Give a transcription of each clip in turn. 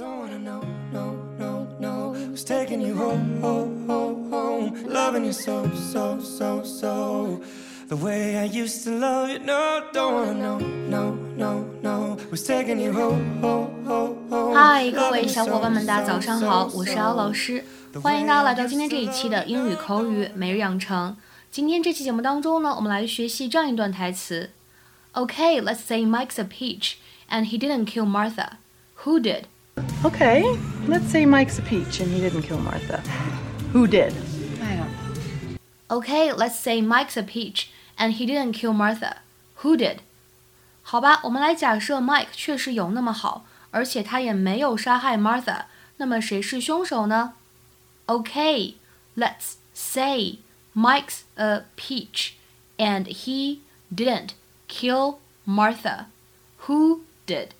don't wanna know, no, no, no. Who's taking you home, home, home, home? Loving you so, so, so, so. The way I used to love you, no, don't wanna know, no, no, no. Who's taking you home, home, home, home? 嗨，各位小伙伴们，大家早上好，我是敖老师，欢迎大家来到今天这一期的英语口语每日养成。今天这期节目当中呢，我们来学习这样一段台词。Okay, let's say Mike's a peach and he didn't kill Martha. Who did? Okay, let's say Mike's a peach and he didn't kill Martha. Who did? I don't. Okay, let's say Mike's a peach and he didn't kill Martha. Who did? 好吧，我们来假设 Mike 确实有那么好，而且他也没有杀害 Martha。那么谁是凶手呢？Okay, let's say Mike's a peach and he didn't kill Martha. Who did?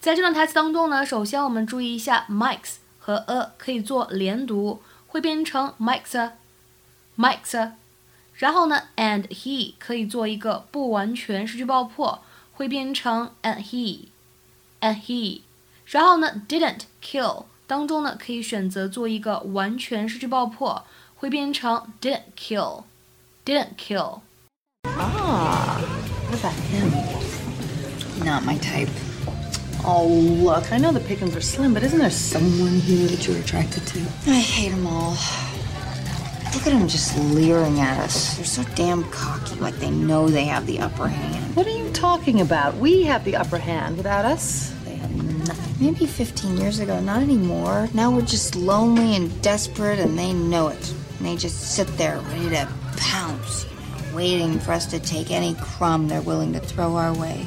在这段台词当中呢，首先我们注意一下，Mike's 和 a 可以做连读，会变成 Mike's a，Mike's a。然后呢，and he 可以做一个不完全失去爆破，会变成 and he，and he。然后呢，didn't kill 当中呢，可以选择做一个完全失去爆破，会变成 didn't kill，didn't kill。啊 what about him? Not my type. Oh, look, I know the pickings are slim, but isn't there someone here that you're attracted to? I hate them all. Look at them just leering at us. They're so damn cocky, like they know they have the upper hand. What are you talking about? We have the upper hand without us. They have nothing. Maybe 15 years ago, not anymore. Now we're just lonely and desperate, and they know it. And they just sit there ready to pounce, you know, waiting for us to take any crumb they're willing to throw our way.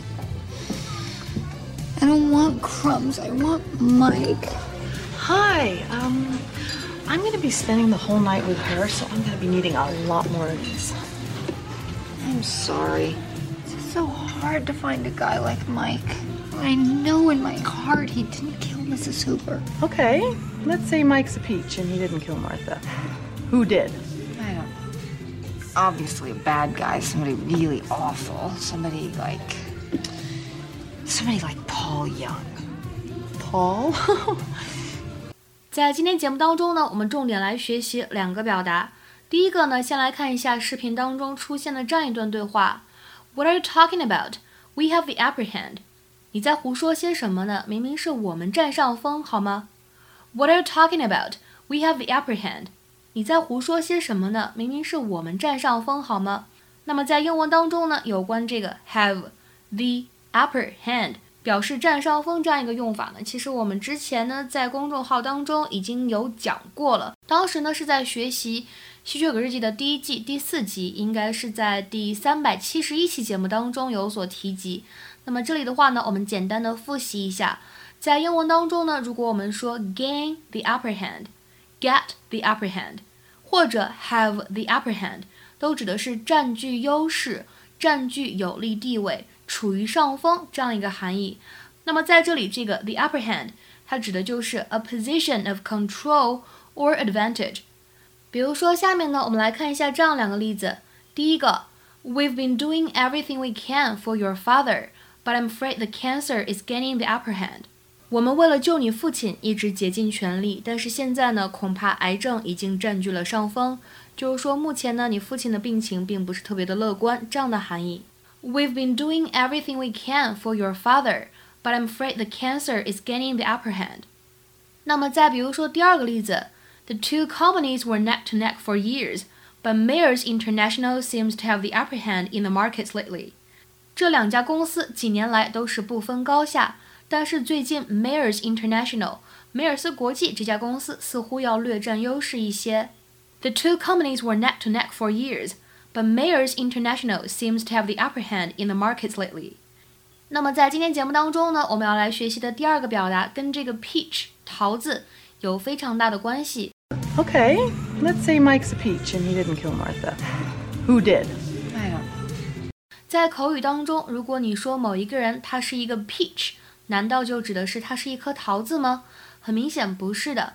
I don't want crumbs. I want Mike. Hi, um, I'm gonna be spending the whole night with her, so I'm gonna be needing a lot more of these. I'm sorry. It's so hard to find a guy like Mike. I know in my heart he didn't kill Mrs. Hooper. Okay, let's say Mike's a peach and he didn't kill Martha. Who did? I don't. Obviously, a bad guy, somebody really awful, somebody like. Somebody like Paul Young. Paul? 在今天节目当中呢，我们重点来学习两个表达。第一个呢，先来看一下视频当中出现的这样一段对话：What are you talking about? We have the upper hand. 你在胡说些什么呢？明明是我们占上风，好吗？What are you talking about? We have the upper hand. 你在胡说些什么呢？明明是我们占上风，好吗？那么在英文当中呢，有关这个 have the upper hand 表示占上风这样一个用法呢，其实我们之前呢在公众号当中已经有讲过了。当时呢是在学习《吸血鬼日记》的第一季第四集，应该是在第三百七十一期节目当中有所提及。那么这里的话呢，我们简单的复习一下，在英文当中呢，如果我们说 gain the upper hand，get the upper hand，或者 have the upper hand，都指的是占据优势、占据有利地位。处于上风这样一个含义。那么在这里，这个 the upper hand 它指的就是 a position of control or advantage。比如说下面呢，我们来看一下这样两个例子。第一个，We've been doing everything we can for your father, but I'm afraid the cancer is gaining the upper hand。我们为了救你父亲一直竭尽全力，但是现在呢，恐怕癌症已经占据了上风。就是说，目前呢，你父亲的病情并不是特别的乐观，这样的含义。We've been doing everything we can for your father, but I'm afraid the cancer is gaining the upper hand. 那么再比如说第二个例子，The two companies were neck to neck for years, but Mayors International seems to have the upper hand in the markets lately. 这两家公司几年来都是不分高下，但是最近 Mayors International 梅尔斯国际这家公司似乎要略占优势一些。The two companies were neck to neck for years but Mayors International seems to have the upper hand in the markets lately. 那么在今天节目当中呢，我们要来学习的第二个表达跟这个 peach 桃子有非常大的关系。 Okay, let's say Mike's a peach and he didn't kill Martha. Who did? I don't. 在口语当中，如果你说某一个人他是一个 peach，难道就指的是他是一颗桃子吗？很明显不是的。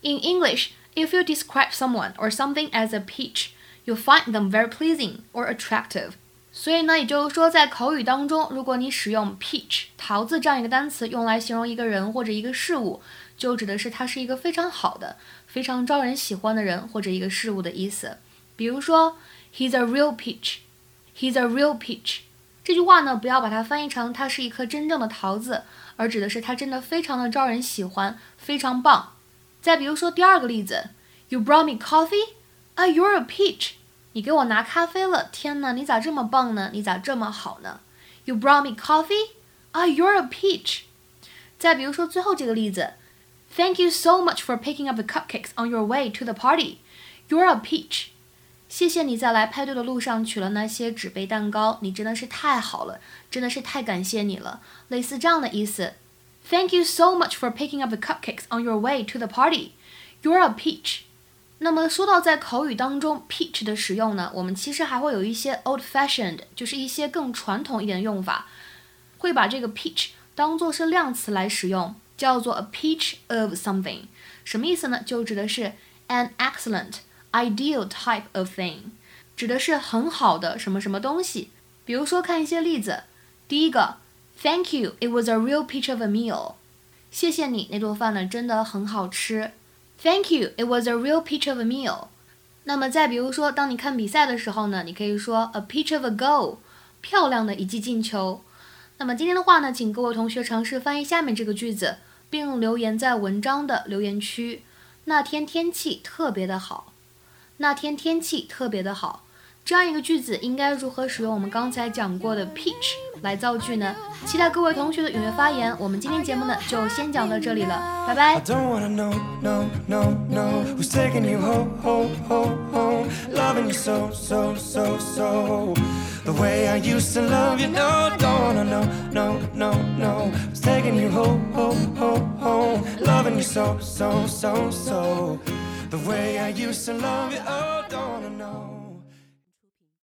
In English, if you describe someone or something as a peach, You find them very pleasing or attractive. 所以呢，也就是说，在口语当中，如果你使用 peach 桃子这样一个单词用来形容一个人或者一个事物，就指的是他是一个非常好的、非常招人喜欢的人或者一个事物的意思。比如说，He's a real peach，He's a real peach。这句话呢，不要把它翻译成它是一颗真正的桃子，而指的是它真的非常的招人喜欢，非常棒。再比如说第二个例子，You brought me coffee? Ah, you're a peach. 你给我拿咖啡了，天哪，你咋这么棒呢？你咋这么好呢？You brought me coffee? Ah, you're a peach. 再比如说最后这个例子，Thank you so much for picking up the cupcakes on your way to the party. You're a peach. 谢谢你在来派对的路上取了那些纸杯蛋糕，你真的是太好了，真的是太感谢你了，类似这样的意思。Thank you so much for picking up the cupcakes on your way to the party. You're a peach. 那么说到在口语当中 peach 的使用呢，我们其实还会有一些 old-fashioned，就是一些更传统一点的用法，会把这个 peach 当做是量词来使用，叫做 a peach of something。什么意思呢？就指的是 an excellent, ideal type of thing，指的是很好的什么什么东西。比如说看一些例子，第一个，Thank you, it was a real peach of a meal。谢谢你，那顿饭呢真的很好吃。Thank you, it was a real pitch of a meal。那么再比如说，当你看比赛的时候呢，你可以说 a pitch of a goal，漂亮的一记进球。那么今天的话呢，请各位同学尝试翻译下面这个句子，并留言在文章的留言区。那天天气特别的好。那天天气特别的好。这样一个句子应该如何使用我们刚才讲过的 peach 来造句呢？期待各位同学的踊跃发言。我们今天节目呢就先讲到这里了，拜拜。The way I used to love you, oh, don't